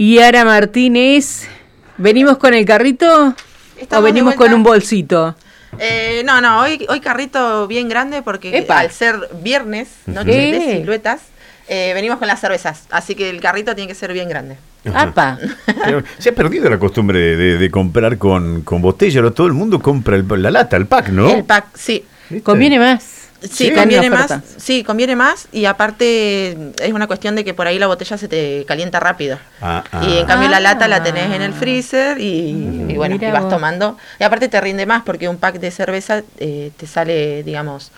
Y Ara Martínez, ¿venimos con el carrito Estamos o venimos con un bolsito? Eh, no, no, hoy, hoy carrito bien grande porque Epa. al ser viernes, noche Eh. de siluetas, eh, venimos con las cervezas. Así que el carrito tiene que ser bien grande. ¡Apa! Se ha perdido la costumbre de, de- de comprar con, con botella. ahora Todo el mundo compra el- la lata, el pack, ¿no? El pack, sí. ¿Viste? Conviene más. Sí, conviene más. Sí, conviene más y aparte es una cuestión de que por ahí la botella se te calienta rápido. Ah, ah. Y en cambio la Ah. lata la tenés en el freezer y, y bueno, Mira y vas vos. tomando. Y aparte te rinde más porque un pack de cerveza eh, te sale, digamos,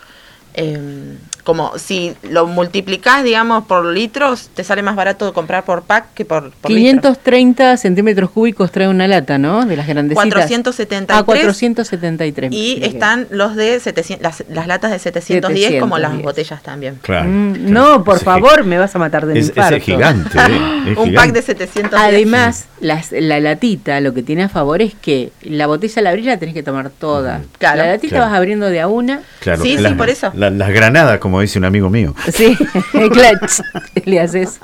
em, como si lo multiplicás, digamos, por litros, te sale más barato comprar por pack que por, por litro. 530 centímetros cúbicos trae una lata, ¿no? De las grandecitas. 473. Ah, 473. Y Mira que- están los de 700, las, las latas de 710 como las 710. botellas también. Claro. Mm, claro. no, por Sí. favor, me vas a matar de Es, es gigante. ¿eh? Es Un gigante. pack de 710. Además, las- la latita lo que tiene a favor es que la botella la abrís la tenés que tomar toda. Claro. La latita Claro. vas abriendo de a una. Claro, Sí, sí, las- por eso. La- las granadas, como dice un amigo mío. Sí, clutch, le haces.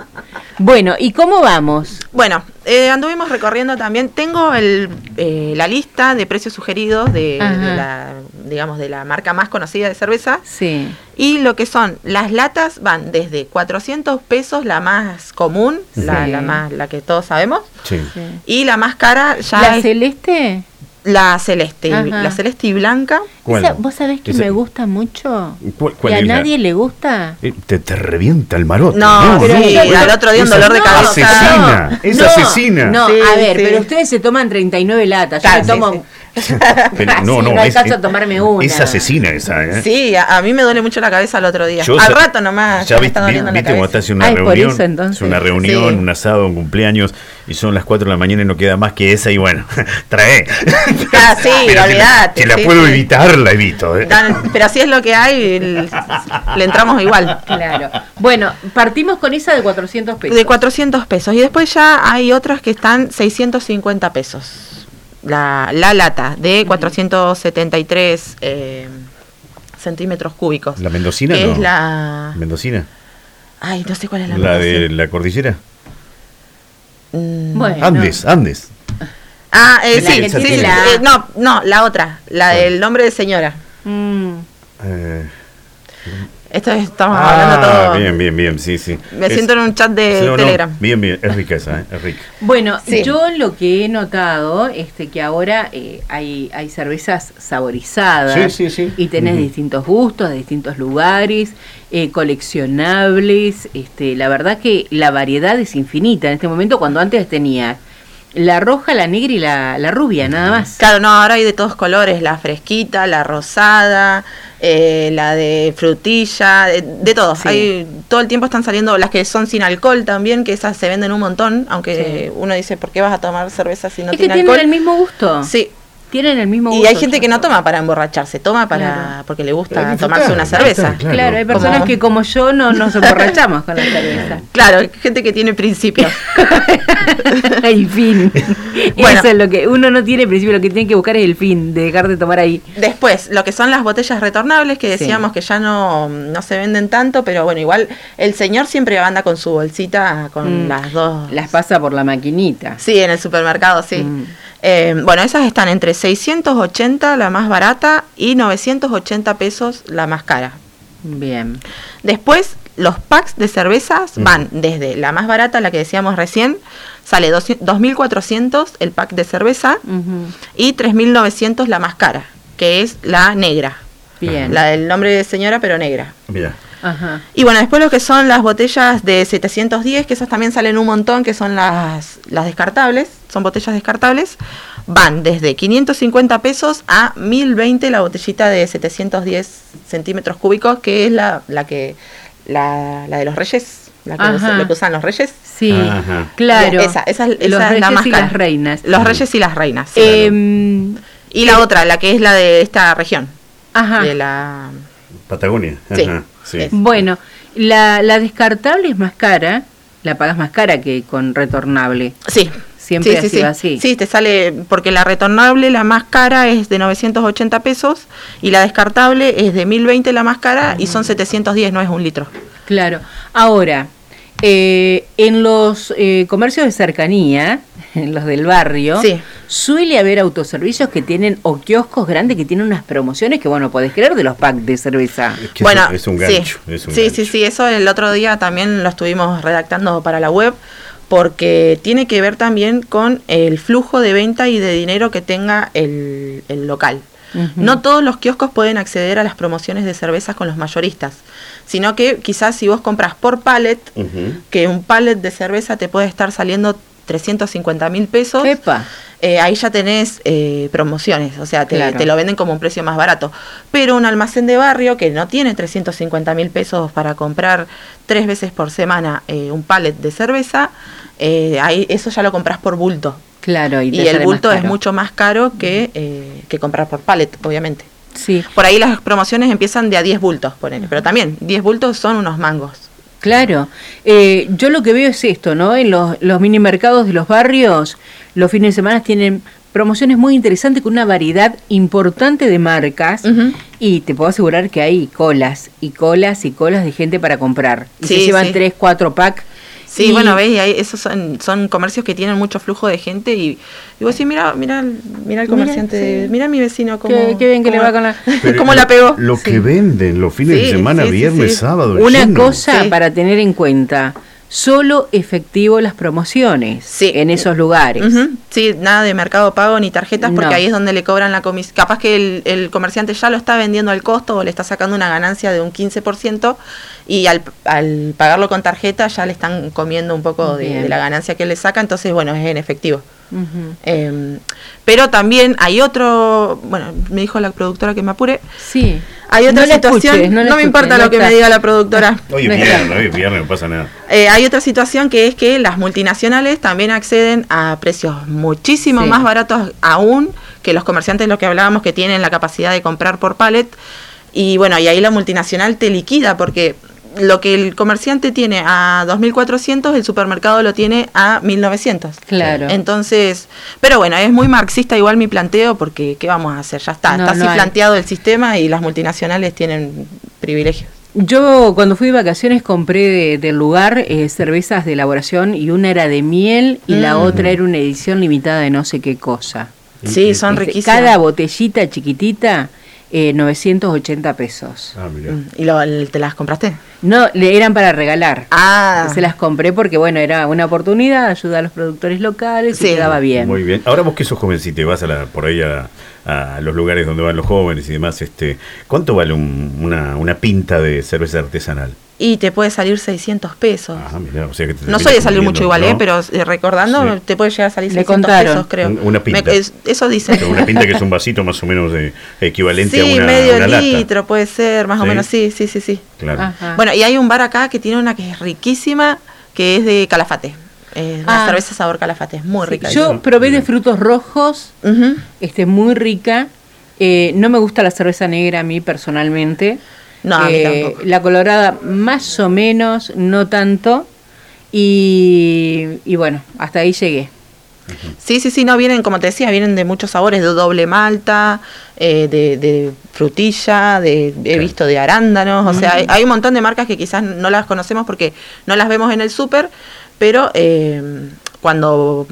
Bueno, ¿y cómo vamos? Bueno, eh, anduvimos recorriendo también. Tengo el, eh, la lista de precios sugeridos de, la, digamos, de la marca más conocida de cerveza. Sí. Y lo que son las latas van desde 400 pesos, la más común, la, Sí. la más, la que todos sabemos, Sí. sí. y la más cara ya ¿La es celeste? La celeste, Ajá. la celeste y blanca. ¿Cuál? Esa, ¿Vos sabés que Esa- me gusta mucho? ¿Cuál- cuál ¿Y a la- nadie le gusta? Eh, Te, te revienta el maroto. No, pero sí, al otro día un dolor de cabeza. Asesina, es no, asesina. No, Sí, a ver, sí. pero ustedes se toman 39 latas. Yo me sí, tomo. Sí, no tomarme una. Es asesina esa, ¿eh? Sí, a, a mí me duele mucho la cabeza el otro día. Yo Al rato nomás. Ya me vi- está vi- doliendo la viste cuando cabeza. estás en una reunión, eso, entonces. es una reunión, Sí. un asado, un cumpleaños, y son las 4 de la mañana y no queda más que esa, y bueno, trae. Ah, sí, Pero si la- olvídate, Si la sí, puedo sí. evitar, la evito. ¿eh? Dan- Pero así es lo que hay, el- le entramos igual. Claro. Bueno, partimos con esa de 400 pesos. De 400 pesos. Y después ya hay otras que están 650 pesos. La, la lata de 473 eh, centímetros cúbicos. ¿La mendocina que no? es la... ¿Mendocina? Ay, no sé cuál es la ¿La de la cordillera? Mm. Bueno. Andes, Andes. Ah, eh, sí, sí, sí, la- eh, no, no, la otra, la del nombre de señora. Mm. Eh, Esto es- estamos ah, hablando todo. bien, bien, bien, sí, sí. Me Es- siento en un chat de Sí, no, no, Telegram. Bien, bien, es rica esa, ¿eh? es rica. Bueno, Sí. yo lo que he notado este que ahora eh, hay, hay cervezas saborizadas Sí, sí, sí. y tenés Ujú. distintos gustos, de distintos lugares, eh, coleccionables. Este, la verdad que la variedad es infinita en este momento cuando antes tenía la roja, la negra y la, la rubia, nada más. Claro, no, ahora hay de todos colores, la fresquita, la rosada, eh, la de frutilla, de, de todo. Sí. Hay, todo el tiempo están saliendo las que son sin alcohol también, que esas se venden un montón, aunque Sí. uno dice, ¿por qué vas a tomar cerveza si no es que tiene tienen alcohol? el mismo gusto. Sí, Tienen el mismo y gusto. hay gente que no toma para emborracharse, toma para Claro. porque le gusta tomarse una cerveza. Claro, hay personas que como yo no nos emborrachamos con la cerveza. Claro, hay gente que tiene principios. el fin. Bueno. Eso es lo que uno no tiene principio, lo que tiene que buscar es el fin, de dejar de tomar ahí. Después, lo que son las botellas retornables, que Sí. decíamos que ya no, no se venden tanto, pero bueno, igual el señor siempre anda con su bolsita con Mm. las dos. Las pasa por la maquinita. Sí, en el supermercado, sí. Mm. Eh, bueno, esas están entre 680 la más barata y 980 pesos la más cara. Bien. Después, los packs de cervezas van desde la más barata, la que decíamos recién, sale 200 2.400 el pack de cerveza y 3.900 la más cara, que es la negra. Bien. La del nombre de señora, pero negra. Mira. Ajá. Y bueno, después lo que son las botellas de 710, que esas también salen un montón, que son las, las descartables, son botellas descartables, van desde 550 pesos a 1020 la botellita de 710 centímetros cúbicos, que es la, la que la, la de los reyes, la que, Ajá. usa- lo que usan los reyes. Sí, Ajá. claro. Esa, esa, es- esa Los es reyes la más y las reinas. Los reyes y las reinas. sí. Em, y la otra, la que es la de esta región, ajá. de la... Patagonia. Ajá, sí. Es- Bueno, la, la descartable es más cara, la pagas más cara que con retornable. Sí. Siempre sí, ha sí, sido sí. así. Sí, te sale, porque la retornable, la más cara, es de 980 pesos y la descartable es de 1020 la más cara y son 710, no es un litro. Claro. Ahora, Eh, en los eh, comercios de cercanía, los del barrio, Sí. suele haber autoservicios que tienen, o kioscos grandes que tienen unas promociones que, bueno, podés creer de los packs de cerveza. Es que bueno, es un sí. gancho. es un sí, gancho. sí, sí, eso el otro día también lo estuvimos redactando para la web porque tiene que ver también con el flujo de venta y de dinero que tenga el, el local. No todos los kioscos pueden acceder a las promociones de cervezas con los mayoristas, sino que quizás si vos compras por pallet, que un pallet de cerveza te puede estar saliendo 350 mil pesos, eh, ahí ya tenés eh, promociones, o sea, te, Claro. te lo venden como un precio más barato. Pero un almacén de barrio que no tiene 350 mil pesos para comprar tres veces por semana eh, un pallet de cerveza, eh, ahí eso ya lo compras por bulto. Claro, y, el bulto es mucho más caro que, que comprar por pallet, obviamente. Sí, Por ahí las promociones empiezan de a 10 bultos, ponele, pero también 10 bultos son unos mangos. Claro, Eh, yo lo que veo es esto, ¿no? En los, los mini mercados de los barrios, los fines de semana tienen promociones muy interesantes con una variedad importante de marcas y te puedo asegurar que hay colas y colas y colas de gente para comprar. Y se Sí, llevan sí. tres, cuatro packs. Sí, y- bueno, ves, y ahí esos son, son comercios que tienen mucho flujo de gente y, y vos decís, mira, mira, mira el comerciante, sí. mira mi vecino cómo, Qué- qué bien que le va con la- cómo la pegó. Lo Sí. que venden los fines de Sí, semana, sí, sí, viernes, sí. sábado. Una lleno. cosa Sí. para tener en cuenta, solo efectivo las promociones Sí. en esos lugares. Sí, nada de mercado pago ni tarjetas porque No. ahí es donde le cobran la comisión. Capaz que el, el comerciante ya lo está vendiendo al costo o le está sacando una ganancia de un 15% y al, al pagarlo con tarjeta ya le están comiendo un poco de la ganancia que le saca, entonces bueno, es en efectivo. Eh, pero también hay otro, bueno, me dijo la productora que me apure, Sí. hay otra No situación, escuches, no, me escuches, importa no lo que está. me diga la productora. Hoy viernes, hoy es viernes, no pasa nada. Eh, hay otra situación que es que las multinacionales también acceden a precios muchísimo Sí. más baratos aún que los comerciantes, lo que hablábamos, que tienen la capacidad de comprar por pallet. Y bueno, y ahí la multinacional te liquida porque lo que el comerciante tiene a 2.400, el supermercado lo tiene a 1.900. Claro. Entonces, pero bueno, es muy marxista igual mi planteo porque ¿qué vamos a hacer? Ya está, No, está no así hay. planteado el sistema y las multinacionales tienen privilegios. Yo cuando fui de vacaciones compré de- del lugar eh, cervezas de elaboración y una era de miel y la Mm. otra era una edición limitada de no sé qué cosa. Sí, son Este, riquísimas. Cada botellita chiquitita, eh, 980 pesos. Ah, mira. Mm, ¿Y lo- te las compraste? No, le eran para regalar. Ah, Se las compré porque, bueno, era una oportunidad, ayudar a los productores locales Sí. y quedaba bien. Muy bien. Ahora vos que sos jovencita y vas a la, por ahí a, a los lugares donde van los jóvenes y demás, este, ¿cuánto vale un- una, una pinta de cerveza artesanal? Y te puede salir 600 pesos. Ah, mira, o sea que te no soy de salir mucho igual, ¿eh? pero eh, recordando Sí. te puede llegar a salir Le 600 contaron. pesos, creo. Un- una pinta. Me- es- eso dicen. Pero Una pinta que es un vasito más o menos de, equivalente sí, a una, medio una lata. litro puede ser, más o menos, sí, sí, sí, sí. Claro. Ajá. Bueno, y hay un bar acá que tiene una que es riquísima, que es de calafate. Eh, Ah. La cerveza sabor calafate, es muy Sí, rica. Yo probé de frutos rojos, este, muy rica. Eh, no me gusta la cerveza negra a mí personalmente. No, a mí Eh, tampoco. La colorada más o menos, no tanto. Y, y bueno, hasta ahí llegué. Sí, sí, sí, no, vienen, como te decía, vienen de muchos sabores, de doble malta, eh, de, de frutilla, de, he visto de arándanos, o sea, hay, hay un montón de marcas que quizás no las conocemos porque no las vemos en el súper, pero eh, cuando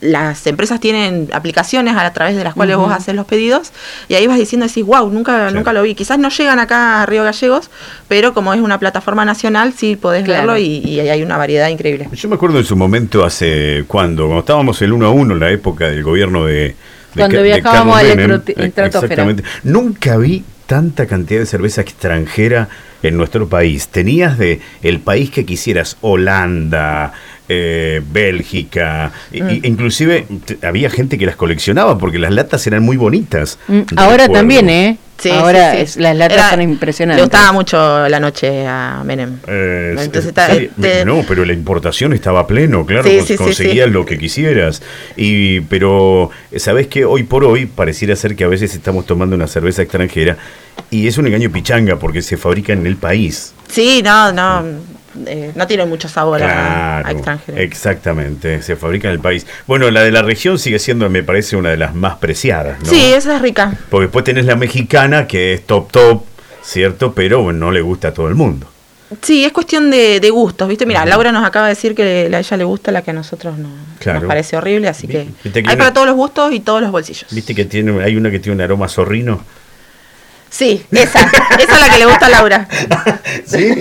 las empresas tienen aplicaciones a través de las cuales vos haces los pedidos y ahí vas diciendo, decís, wow, nunca, Claro. nunca lo vi. Quizás no llegan acá a Río Gallegos, pero como es una plataforma nacional, sí podés Claro. verlo y, y hay una variedad increíble. Yo me acuerdo en su momento hace cuando, cuando estábamos el uno a uno en la época del gobierno de, de Cuando Ca- de viajábamos Carlos a la estratosfera. Exactamente. Nunca vi tanta cantidad de cerveza extranjera en nuestro país. Tenías de el país que quisieras, Holanda, eh, Bélgica, Mm. inclusive había gente que las coleccionaba porque las latas eran muy bonitas. Mm, Ahora Recuerdo. también, ¿eh? Sí, Ahora sí, sí. es- las latas Era- son Le impresionantes. gustaba mucho la noche a Menem. Eh, Entonces sí, está- sí, te- no, pero la importación estaba a pleno, claro, Sí, cons- sí, sí, conseguías sí. lo que quisieras. Y pero sabes que hoy por hoy pareciera ser que a veces estamos tomando una cerveza extranjera y es un engaño pichanga porque se fabrica en el país. Sí, no, no, eh, no tiene mucho sabor a- a, extranjero. exactamente, se fabrica en el país. Bueno, la de la región sigue siendo, me parece, una de las más preciadas, ¿no? Sí, esa es rica. Porque después tenés la mexicana que es top top, ¿cierto? Pero bueno, no le gusta a todo el mundo. Sí, es cuestión de, de gustos, ¿viste? Mira, Laura nos acaba de decir que a ella le gusta la que a nosotros no, Claro. nos parece horrible, así que que hay una- para todos los gustos y todos los bolsillos. ¿Viste que tiene, hay una que tiene un aroma zorrino? Sí, esa, esa es la que le gusta a Laura. ¿Sí?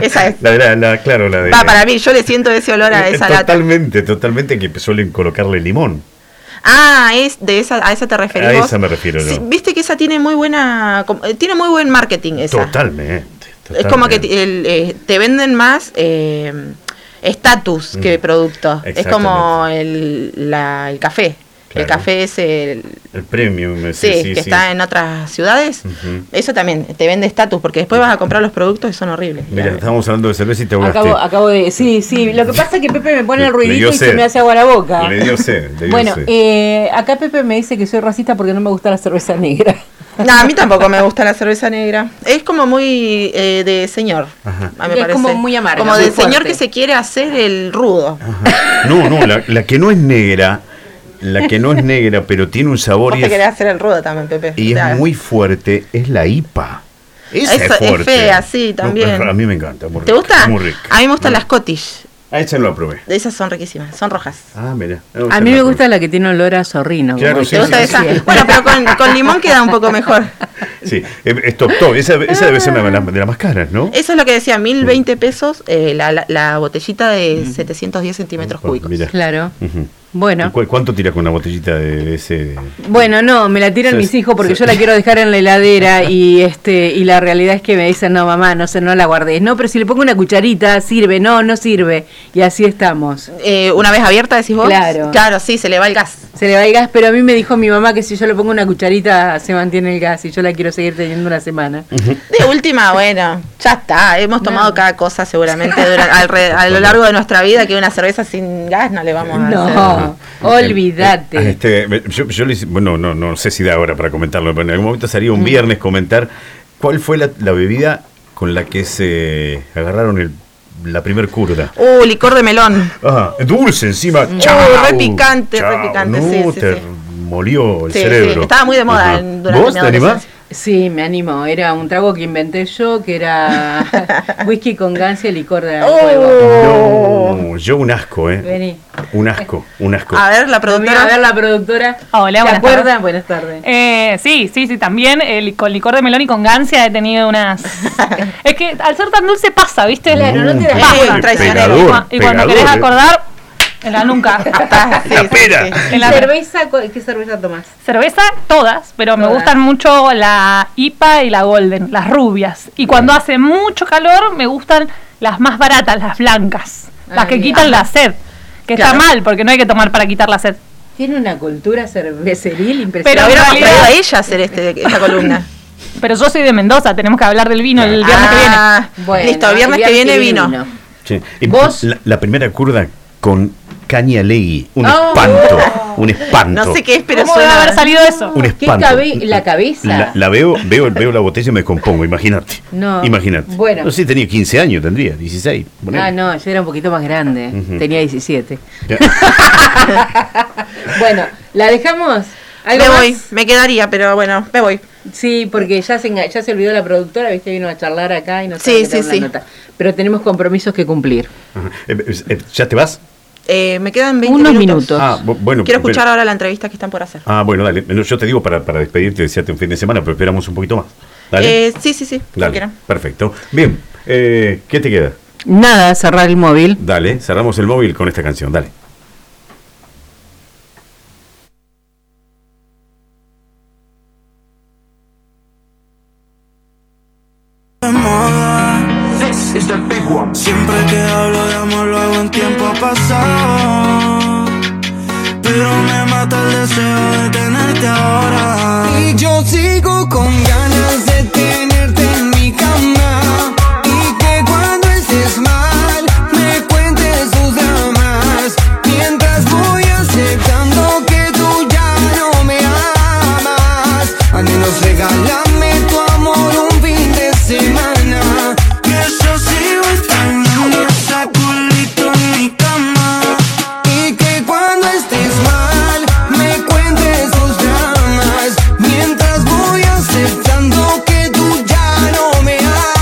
Esa es. La, la- la- claro, la de... Va, para mí, yo le siento ese olor a Eh, esa lata. Totalmente, totalmente que suelen colocarle limón. Ah, es de esa, a esa te referís A vos? esa me refiero. Sí, Viste que esa tiene muy buena, eh, tiene muy buen marketing esa. Totalmente. Es como que totalmente. ti- el, eh, te venden más eh, estatus que Mm. producto. Es como el, la- el café. El Claro. café es el, El premium. sí, Sí, sí, que sí. está en otras ciudades. Ujú. Eso también te vende estatus, porque después vas a comprar los productos y son horribles. Mira, estábamos hablando de cerveza y te ahogaste. Acabo, acabo de. Sí, sí. Lo que pasa es que Pepe me pone el ruidito y se me hace agua la boca. Le dio sed, le dio Bueno, sed. eh, acá Pepe me dice que soy racista porque no me gusta la cerveza negra. No, a mí tampoco me gusta la cerveza negra. Es como muy eh, de señor. Ajá. a mí Es parece. como muy amarga, Como muy del señor fuerte. que se quiere hacer el rudo. Ajá. No, no, la, la que no es negra, la que no es negra, pero tiene un sabor Vos y te es, querés hacer el rudo también, Pepe. y es muy fuerte, es la IPA. Esa Esa es es fuerte. fea, sí, también. No, a mí me encanta. muy ¿Te rica, gusta? Muy rica. A mí me gustan Muy las Scottish. Ah, esa no la probé. Esas son riquísimas, son rojas. Ah, mira. A mí me gusta la que tiene olor a zorrino. Claro, sí, ¿Te gusta sí, esa? sí. Bueno, pero con, con limón queda un poco mejor. Sí, eh, es top top. Esa, esa debe ser una de las, más caras, ¿no? Eso es lo que decía, 1020 pesos eh, la, la, la botellita de 710 centímetros Oh, cúbicos. mira. Claro. Bueno. ¿Y cu- ¿Cuánto tiras con una botellita de, ese? Bueno, no, me la tiran mis hijos porque yo la quiero dejar en la heladera y este y la realidad es que me dicen, "No, mamá, no sé, no la guardes." No, pero si le pongo una cucharita, sirve. No, no sirve. Y así estamos. Eh, una vez abierta, decís vos. Claro. Claro, sí, se le va el gas. Se le va el gas, pero a mí me dijo mi mamá que si yo le pongo una cucharita se mantiene el gas y yo la quiero seguir teniendo una semana. De última, bueno, ya está. Hemos tomado No. cada cosa seguramente dura- alre- a lo largo de nuestra vida que una cerveza sin gas no le vamos a hacer. No, olvídate. Ah, Este, yo, yo bueno, no, no sé si da ahora para comentarlo, pero en algún momento sería un viernes comentar cuál fue la, la bebida con la que se agarraron el, la primer curda. Uh, licor de melón. Ah, dulce encima. Uh, chau, re picante, re picante, No, sí, sí, te sí. molió el Sí, cerebro. sí, estaba muy de moda en- durante ¿Vos te animás? Sí, me animo. Era un trago que inventé yo, que era whisky con gancia y licor de Oh. huevo. No, yo un asco, ¿eh? Vení. Un asco, un asco. A ver, la productora. a ver la productora. Hola, ¿Se buenas acuerdan? tardes. Buenas tardes. Eh, sí, sí, sí, también el, con licor de melón y con gancia he tenido unas... es que al ser tan dulce pasa, ¿viste? Claro, no te das cuenta. y cuando pegador, querés ¿eh? acordar, en la nuca. Sí, La sí, pera. sí. En la- cerveza, ¿Qué cerveza tomás? Cerveza, todas, pero me gustan mucho la IPA y la Golden, las rubias. Y cuando hace mucho calor, me gustan las más baratas, las blancas, las Ah, que bien. quitan la sed. Que Claro. está mal, porque no hay que tomar para quitar la sed. Tiene una cultura cerveceril impresionante. Pero- hubiéramos traído a ella hacer este, esta columna. Pero yo soy de Mendoza, tenemos que hablar del vino el viernes que viene. Ah, Bueno, listo, viernes el que viene vino. Sí. Y ¿Vos? La, la primera curda con caña legui. Un Oh. espanto. Un espanto. No sé qué es, pero ¿Cómo debe suena. haber salido eso? Un ¿Qué espanto. cabe- la cabeza? La, la veo, veo, veo la botella y me compongo, imagínate. No. Imagínate. Bueno. No sé, tenía 15 años, tendría, 16. ponele. Ah, no, yo era un poquito más grande. Tenía 17. Ya. bueno, ¿la dejamos? ¿Algo Me más? voy, me quedaría, pero bueno, me voy. Sí, porque ya se, enga- ya se olvidó la productora, viste, vino a charlar acá y no Sí, sí, sí. nota. Pero tenemos compromisos que cumplir. Ajá. Eh, eh, ¿Ya te vas? Eh, me quedan 20 Unos minutos. minutos. Ah, bueno. Quiero pero- escuchar ahora la entrevista que están por hacer. Ah, bueno, dale. Yo te digo para, para despedirte, desearte un fin de semana, pero esperamos un poquito más. Dale. Eh, sí, sí, sí, dale. quieran. Perfecto. Bien. Eh, ¿Qué te queda? Nada, cerrar el móvil. Dale, cerramos el móvil con esta canción, dale.